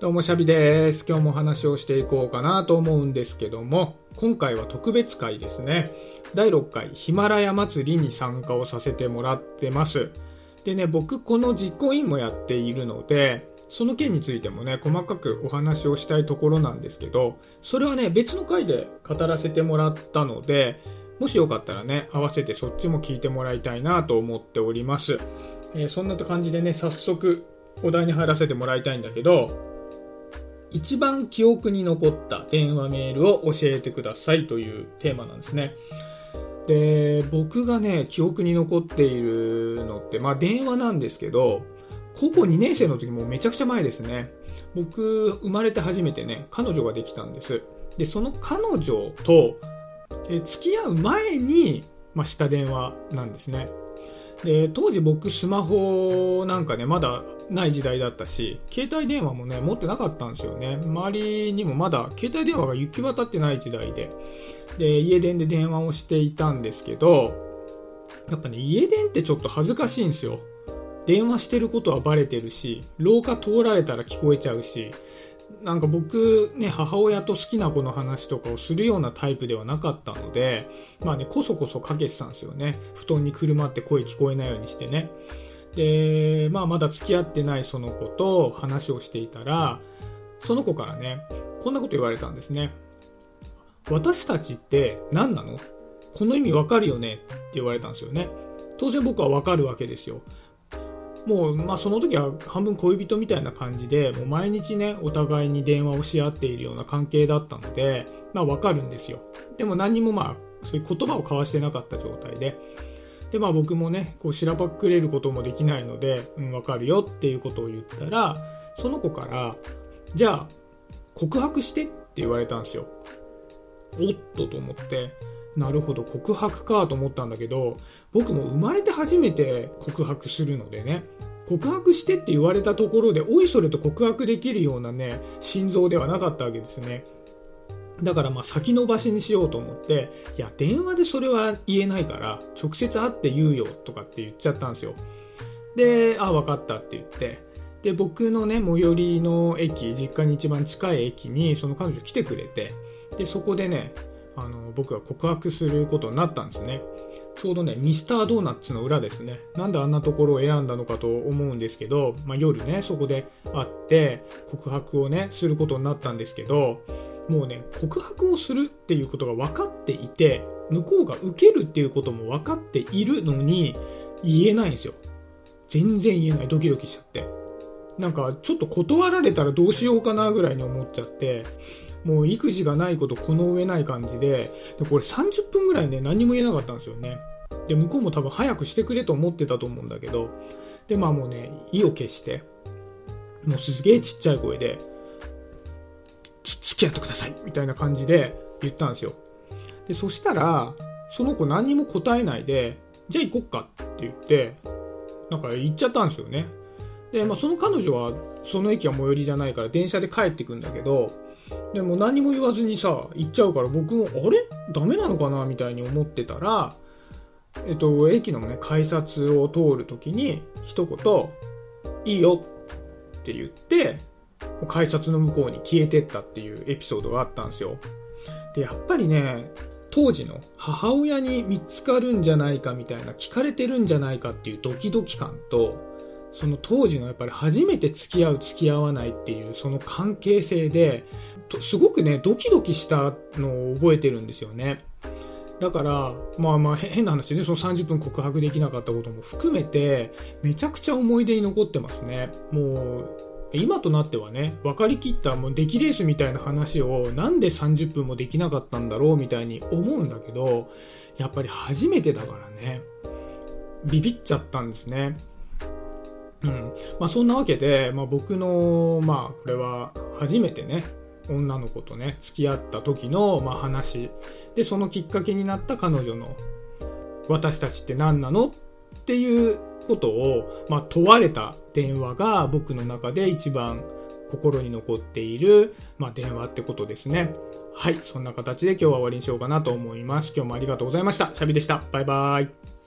どうもシャビです。今日もお話をしていこうかなと思うんですけども、今回は特別会ですね。第6回ヒマラヤ祭りに参加をさせてもらってます。でね、僕この実行委員もやっているので、その件についてもね、細かくお話をしたいところなんですけど、それはね、別の回で語らせてもらったので、もしよかったらね、合わせてそっちも聞いてもらいたいなと思っております。えーそんな感じでね、早速お題に入らせてもらいたいんだけど、一番記憶に残った電話メールを教えてくださいというテーマなんですね。で、僕がね、記憶に残っているのって、まあ電話なんですけど、高校2年生の時もめちゃくちゃ前ですね。僕、生まれて初めてね、彼女ができたんです。で、その彼女と、え付き合う前に、まあ、した電話なんですね。で、当時僕スマホなんかね、まだない時代だったし、携帯電話もね、持ってなかったんですよね。周りにもまだ携帯電話が行き渡ってない時代で。で、家電で電話をしていたんですけど、やっぱね、家電ってちょっと恥ずかしいんですよ。電話してることはバレてるし、廊下通られたら聞こえちゃうし、なんか僕ね、母親と好きな子の話とかをするようなタイプではなかったので、まあね、こそこそかけてたんですよね。布団にくるまって声聞こえないようにしてね。で、まあまだ付き合ってないその子と話をしていたら、その子からね、こんなこと言われたんですね。私たちって何なの？この意味わかるよね？って言われたんですよね。当然僕はわかるわけですよ。もう、まあその時は半分恋人みたいな感じで、もう毎日ね、お互いに電話をし合っているような関係だったので、まあわかるんですよ。でも何にもまあ、そういう言葉を交わしてなかった状態で。で、まあ僕もね、こう、しらばっくれることもできないので、うん、わかるよっていうことを言ったら、その子から、じゃあ、告白してって言われたんですよ。おっとと思って、なるほど、告白かと思ったんだけど、僕も生まれて初めて告白するのでね、告白してって言われたところで、おいそれと告白できるようなね、心臓ではなかったわけですね。だからまあ先延ばしにしようと思って、いや、電話でそれは言えないから、直接会って言うよとかって言っちゃったんですよ。で、あ、分かったって言って、で、僕のね、最寄りの駅、実家に一番近い駅に、その彼女来てくれて、で、そこでね、あの、僕が告白することになったんですね。ちょうどね、ミスタードーナツの裏ですね。なんであんなところを選んだのかと思うんですけど、まあ、夜ね、そこで会って、告白をね、することになったんですけど、もうね、告白をするっていうことが分かっていて、向こうが受けるっていうことも分かっているのに、言えないんですよ。全然言えない。ドキドキしちゃって。なんか、ちょっと断られたらどうしようかなぐらいに思っちゃって、もう育児がないことこの上ない感じで、で、これ30分ぐらいね、何も言えなかったんですよね。で、向こうも多分早くしてくれと思ってたと思うんだけど、で、まあもうね、意を決して、もうすげえちっちゃい声で、付き合ってくださいみたいな感じで言ったんですよ。で、そしたら、その子何にも答えないで、じゃあ行こっかって言って、なんか行っちゃったんですよね。で、まあその彼女は、その駅は最寄りじゃないから電車で帰ってくんだけど、でも何も言わずにさ、行っちゃうから僕も、あれ？ダメなのかな？みたいに思ってたら、えっと、駅のね、改札を通るときに、一言、いいよって言って、改札の向こうに消えてったっていうエピソードがあったんですよ。で、やっぱりね、当時の母親に見つかるんじゃないかみたいな、聞かれてるんじゃないかっていうドキドキ感と、その当時のやっぱり初めて付き合う付き合わないっていうその関係性で、すごくね、ドキドキしたのを覚えてるんですよね。だから、まあまあ変な話でね、その30分告白できなかったことも含めて、めちゃくちゃ思い出に残ってますね。もう、今となってはね、分かりきったもう出来レースみたいな話をなんで30分もできなかったんだろうみたいに思うんだけど、やっぱり初めてだからね、ビビっちゃったんですね。うん。まあそんなわけで、まあ僕の、まあこれは初めてね、女の子とね、付き合った時の、まあ話。で、そのきっかけになった彼女の、私たちって何なの？っていうことを、まあ問われた電話が僕の中で一番心に残っている、まあ電話ってことですね。はい。そんな形で今日は終わりにしようかなと思います。今日もありがとうございました。シャビでした。バイバイ。